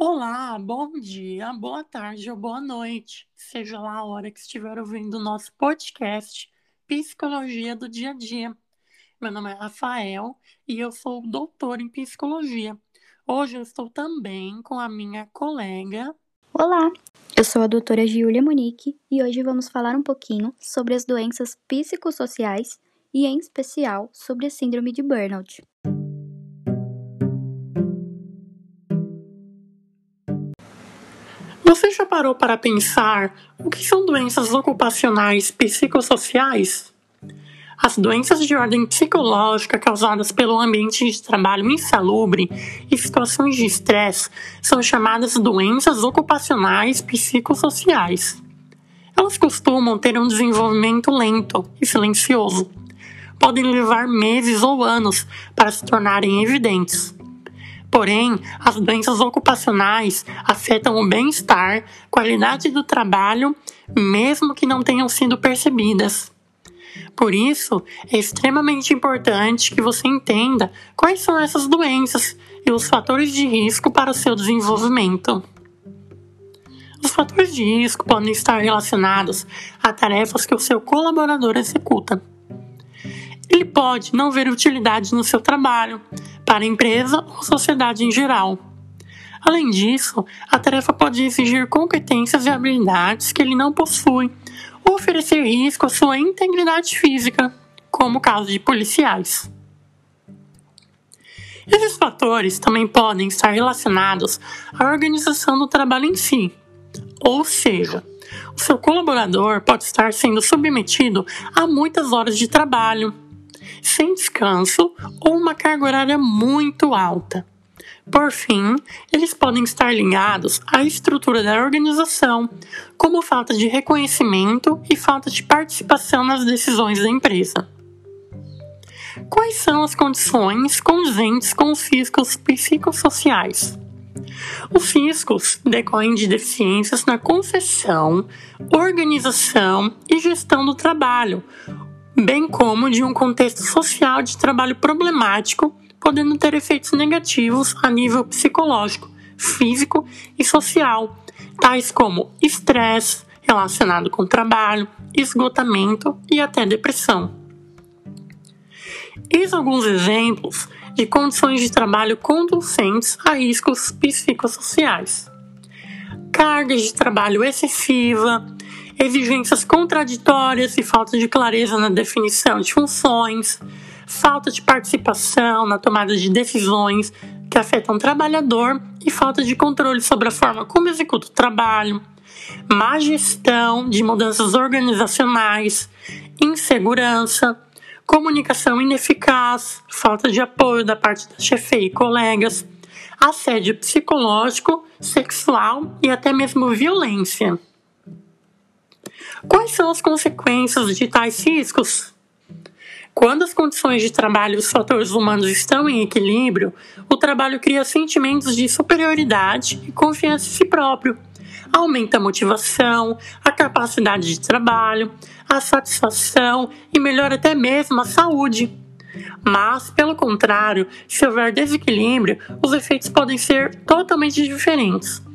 Olá, bom dia, boa tarde ou boa noite, seja lá a hora que estiver ouvindo o nosso podcast Psicologia do Dia a Dia. Meu nome é Rafael e eu sou doutor em psicologia. Hoje eu estou também com a minha colega. Olá, eu sou a doutora Giulia Monique e hoje vamos falar um pouquinho sobre as doenças psicossociais e, em especial, sobre a síndrome de burnout. Parou para pensar o que são doenças ocupacionais psicossociais? As doenças de ordem psicológica causadas pelo ambiente de trabalho insalubre e situações de estresse são chamadas doenças ocupacionais psicossociais. Elas costumam ter um desenvolvimento lento e silencioso. Podem levar meses ou anos para se tornarem evidentes. Porém, as doenças ocupacionais afetam o bem-estar, qualidade do trabalho, mesmo que não tenham sido percebidas. Por isso, é extremamente importante que você entenda quais são essas doenças e os fatores de risco para o seu desenvolvimento. Os fatores de risco podem estar relacionados a tarefas que o seu colaborador executa. Ele pode não ver utilidade no seu trabalho, para a empresa ou sociedade em geral. Além disso, a tarefa pode exigir competências e habilidades que ele não possui, ou oferecer risco à sua integridade física, como o caso de policiais. Esses fatores também podem estar relacionados à organização do trabalho em si, ou seja, o seu colaborador pode estar sendo submetido a muitas horas de trabalho, sem descanso ou uma carga horária muito alta. Por fim, eles podem estar ligados à estrutura da organização, como falta de reconhecimento e falta de participação nas decisões da empresa. Quais são as condições condizentes com os riscos psicossociais? Os riscos decorrem de deficiências na concessão, organização e gestão do trabalho, bem como de um contexto social de trabalho problemático, podendo ter efeitos negativos a nível psicológico, físico e social, tais como estresse relacionado com trabalho, esgotamento e até depressão. Eis alguns exemplos de condições de trabalho conducentes a riscos psicossociais: cargas de trabalho excessiva, exigências contraditórias e falta de clareza na definição de funções, falta de participação na tomada de decisões que afetam o trabalhador e falta de controle sobre a forma como executa o trabalho, má gestão de mudanças organizacionais, insegurança, comunicação ineficaz, falta de apoio da parte da chefia e colegas, assédio psicológico, sexual e até mesmo violência. Quais são as consequências de tais riscos? Quando as condições de trabalho e os fatores humanos estão em equilíbrio, o trabalho cria sentimentos de superioridade e confiança em si próprio. Aumenta a motivação, a capacidade de trabalho, a satisfação e melhora até mesmo a saúde. Mas, pelo contrário, se houver desequilíbrio, os efeitos podem ser totalmente diferentes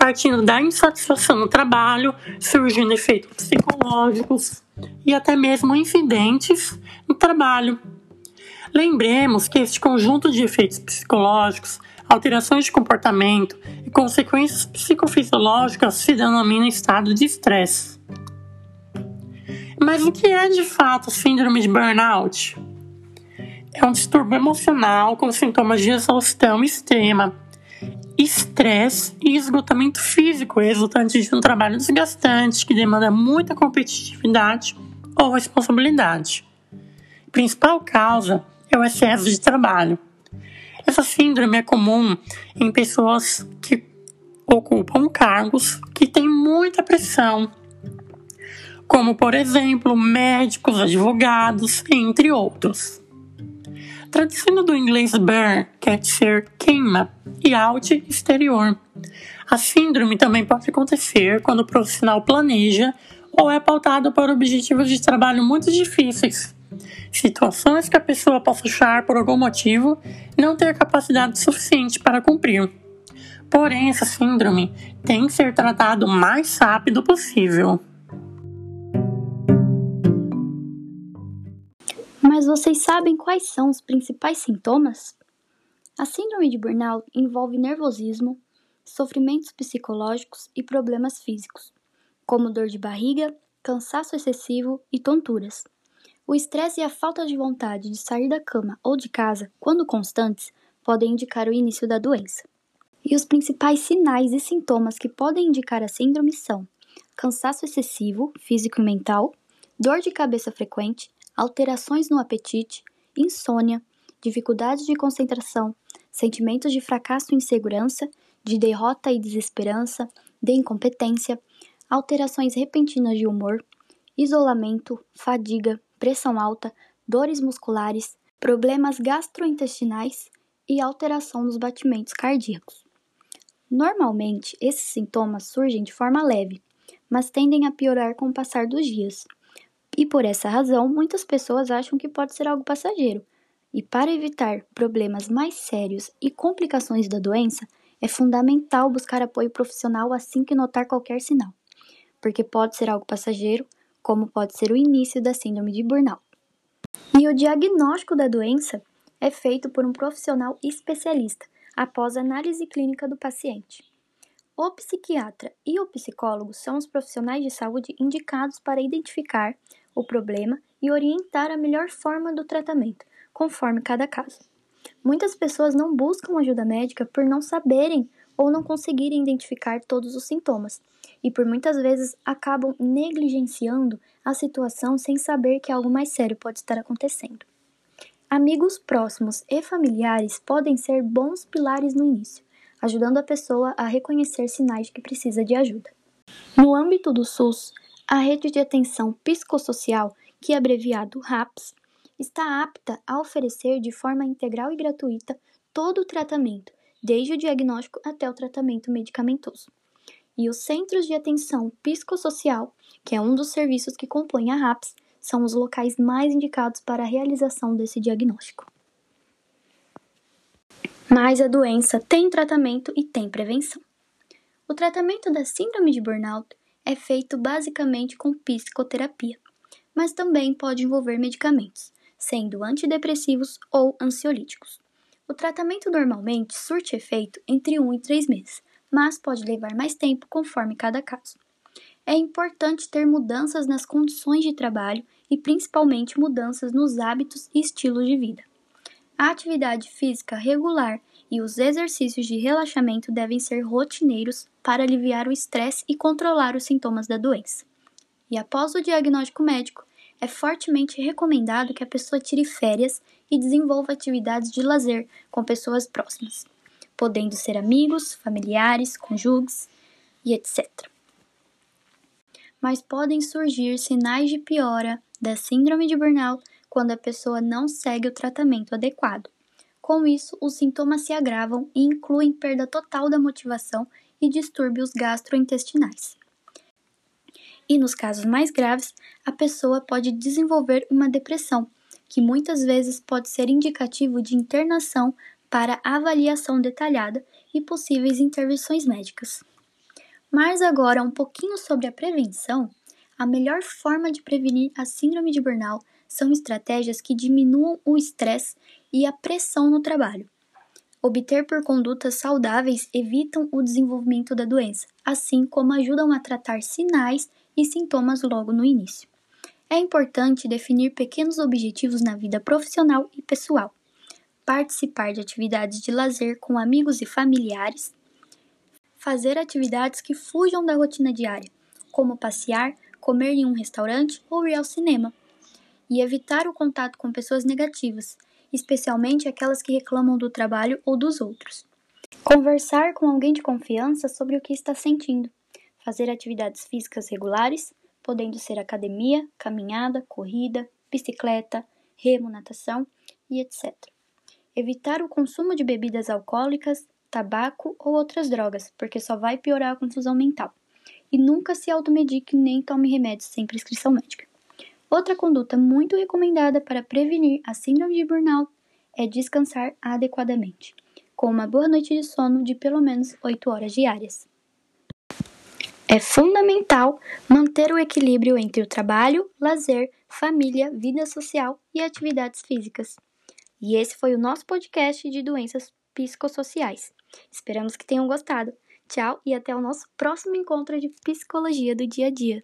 partindo da insatisfação no trabalho, surgindo efeitos psicológicos e até mesmo incidentes no trabalho. Lembremos que este conjunto de efeitos psicológicos, alterações de comportamento e consequências psicofisiológicas se denomina estado de estresse. Mas o que é de fato síndrome de burnout? É um distúrbio emocional com sintomas de exaustão extrema estresse e esgotamento físico resultante de um trabalho desgastante que demanda muita competitividade ou responsabilidade. A principal causa é o excesso de trabalho. Essa síndrome é comum em pessoas que ocupam cargos que têm muita pressão, como por exemplo médicos, advogados, entre outros. Traduzindo do inglês burn quer dizer queima e out exterior. A síndrome também pode acontecer quando o profissional planeja ou é pautado por objetivos de trabalho muito difíceis. Situações que a pessoa possa achar por algum motivo não ter capacidade suficiente para cumprir. Porém, essa síndrome tem que ser tratada o mais rápido possível. Mas vocês sabem quais são os principais sintomas? A síndrome de burnout envolve nervosismo, sofrimentos psicológicos e problemas físicos, como dor de barriga, cansaço excessivo e tonturas. O estresse e a falta de vontade de sair da cama ou de casa, quando constantes, podem indicar o início da doença. E os principais sinais e sintomas que podem indicar a síndrome são cansaço excessivo, físico e mental, dor de cabeça frequente, alterações no apetite, insônia, dificuldades de concentração, sentimentos de fracasso e insegurança, de derrota e desesperança, de incompetência, alterações repentinas de humor, isolamento, fadiga, pressão alta, dores musculares, problemas gastrointestinais e alteração nos batimentos cardíacos. Normalmente, esses sintomas surgem de forma leve, mas tendem a piorar com o passar dos dias. E por essa razão, muitas pessoas acham que pode ser algo passageiro. E para evitar problemas mais sérios e complicações da doença, é fundamental buscar apoio profissional assim que notar qualquer sinal, porque pode ser algo passageiro, como pode ser o início da síndrome de burnout. E o diagnóstico da doença é feito por um profissional especialista após análise clínica do paciente. O psiquiatra e o psicólogo são os profissionais de saúde indicados para identificar o problema e orientar a melhor forma do tratamento, conforme cada caso. Muitas pessoas não buscam ajuda médica por não saberem ou não conseguirem identificar todos os sintomas, e por muitas vezes acabam negligenciando a situação sem saber que algo mais sério pode estar acontecendo. Amigos próximos e familiares podem ser bons pilares no início, ajudando a pessoa a reconhecer sinais de que precisa de ajuda. No âmbito do SUS, a Rede de Atenção Psicossocial, que é abreviado RAPS, está apta a oferecer de forma integral e gratuita todo o tratamento, desde o diagnóstico até o tratamento medicamentoso. E os Centros de Atenção Psicossocial, que é um dos serviços que compõem a RAPS, são os locais mais indicados para a realização desse diagnóstico. Mas a doença tem tratamento e tem prevenção. O tratamento da síndrome de burnout é feito basicamente com psicoterapia, mas também pode envolver medicamentos, sendo antidepressivos ou ansiolíticos. O tratamento normalmente surte efeito entre 1 e 3 meses, mas pode levar mais tempo conforme cada caso é importante ter mudanças nas condições de trabalho e principalmente mudanças nos hábitos e estilos de vida. A atividade física regular e os exercícios de relaxamento devem ser rotineiros para aliviar o estresse e controlar os sintomas da doença. E após o diagnóstico médico, é fortemente recomendado que a pessoa tire férias e desenvolva atividades de lazer com pessoas próximas, podendo ser amigos, familiares, cônjuges e etc mas podem surgir sinais de piora da síndrome de burnout quando a pessoa não segue o tratamento adequado. Com isso, os sintomas se agravam e incluem perda total da motivação e distúrbios gastrointestinais. E nos casos mais graves, a pessoa pode desenvolver uma depressão, que muitas vezes pode ser indicativo de internação para avaliação detalhada e possíveis intervenções médicas. Mas agora um pouquinho sobre a prevenção. A melhor forma de prevenir a síndrome de burnout são estratégias que diminuam o estresse e a pressão no trabalho. Obter por condutas saudáveis evitam o desenvolvimento da doença, assim como ajudam a tratar sinais e sintomas logo no início. É importante definir pequenos objetivos na vida profissional e pessoal, participar de atividades de lazer com amigos e familiares, fazer atividades que fujam da rotina diária, como passear, comer em um restaurante ou ir ao cinema, e evitar o contato com pessoas negativas, especialmente aquelas que reclamam do trabalho ou dos outros. Conversar com alguém de confiança sobre o que está sentindo, fazer atividades físicas regulares, podendo ser academia, caminhada, corrida, bicicleta, remo, natação e etc. Evitar o consumo de bebidas alcoólicas, tabaco ou outras drogas, porque só vai piorar a confusão mental. E nunca se automedique nem tome remédios sem prescrição médica. Outra conduta muito recomendada para prevenir a síndrome de burnout é descansar adequadamente. com uma boa noite de sono de pelo menos 8 horas diárias. É fundamental manter o equilíbrio entre o trabalho, lazer, família, vida social e atividades físicas. E esse foi o nosso podcast de doenças psicossociais. Esperamos que tenham gostado. Tchau e até o nosso próximo encontro de psicologia do dia a dia.